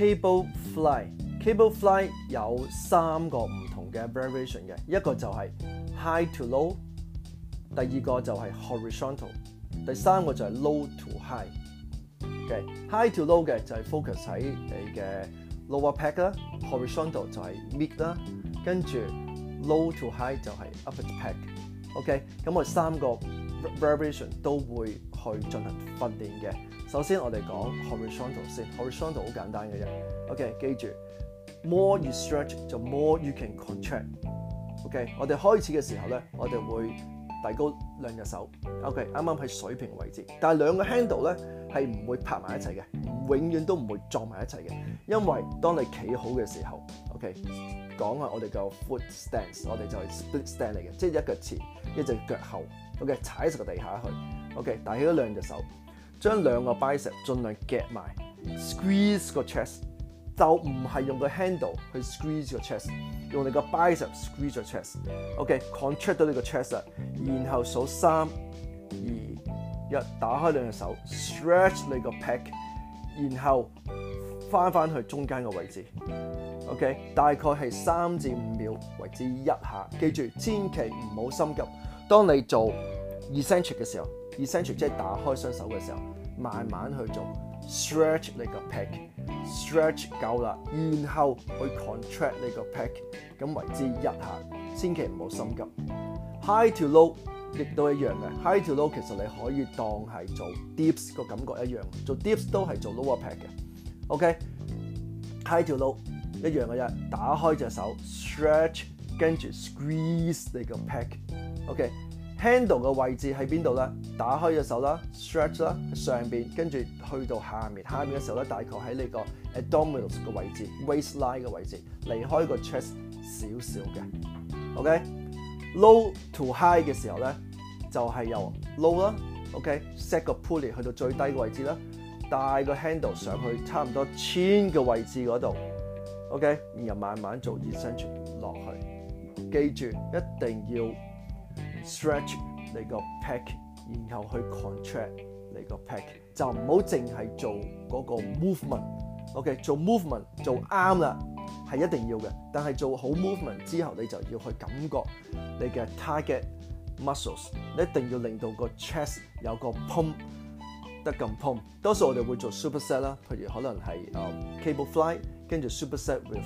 Cable fly，cable fly 有三個唔同嘅 variation 嘅，一個就係 high to low，第二個就係 horizontal，第三個就係 low to high。OK，high to low 嘅就係 focus 喺你嘅 lower pack 啦，horizontal 就係 mid 啦，跟住 low to high 就係 upper pack。OK，咁我三個 variation 都會。去進行訓練嘅。首先，我哋講 horizontal 先，horizontal 好簡單嘅啫。OK，記住，more you stretch 就 more you can contract。OK，我哋開始嘅時候咧，我哋會提高兩隻手。OK，啱啱喺水平位置，但係兩個 handle 咧係唔會拍埋一齊嘅，永遠都唔會撞埋一齊嘅。因為當你企好嘅時候，OK，講下我哋嘅 foot stance，我哋就係 split stand 嚟嘅，即係一腳前，一隻腳後。OK，踩實個地下去。OK，打起咗兩隻手，將兩個 bicep 盡量夾埋，squeeze 個 chest 就唔係用個 handle 去 squeeze 個 chest，用你個 bicep squeeze 個 chest。OK，contract 到你個 chest 啊，然後數三二一，打開兩隻手，stretch 你個 pack，然後翻翻去中間個位置。OK，大概係三至五秒為之一下，記住千祈唔好心急。當你做 e s e n t r i c 嘅時候。essential 即係打開雙手嘅時候，慢慢去做 stretch 你個 pack，stretch 夠啦，然後去 contract 你個 pack，咁為之一下，千祈唔好心急。High to low 亦都一樣嘅，high to low 其實你可以當係做 dips 個感覺一樣，做 dips 都係做 lower pack 嘅，OK？High to low 一樣嘅啫，打開隻手 stretch，跟住 squeeze 你個 pack，OK？handle 嘅位置喺边度咧？打开隻手啦，stretch 啦，上边跟住去到下面，下面嘅时候咧，大概喺呢个 abdominals 嘅位置，waist line 嘅位置，离开个 chest 少少嘅。OK，low to high 嘅时候咧，就系由 low 啦，OK，set 个 p u l l i 去到最低嘅位置啦，带个 handle 上去，差唔多 chin 嘅位置嗰度，OK，然后慢慢做热身，落去，记住一定要。Stretch 你個 pack，然後去 contract 你個 pack，就唔好淨係做嗰個 movement。OK，做 movement 做啱啦，係一定要嘅。但係做好 movement 之後，你就要去感覺你嘅 target muscles，你一定要令到個 chest 有個 pump 得咁 pump。多數我哋會做 superset 啦，譬如可能係誒 cable fly，跟住 superset with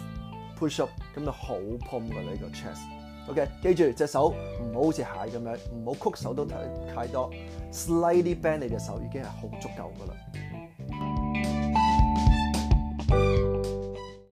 push up，咁就好 pump 嘅呢個 chest。OK，記住隻手唔好好似蟹咁樣，唔好曲手都太太多，slightly bend 你隻手已經係好足夠噶啦。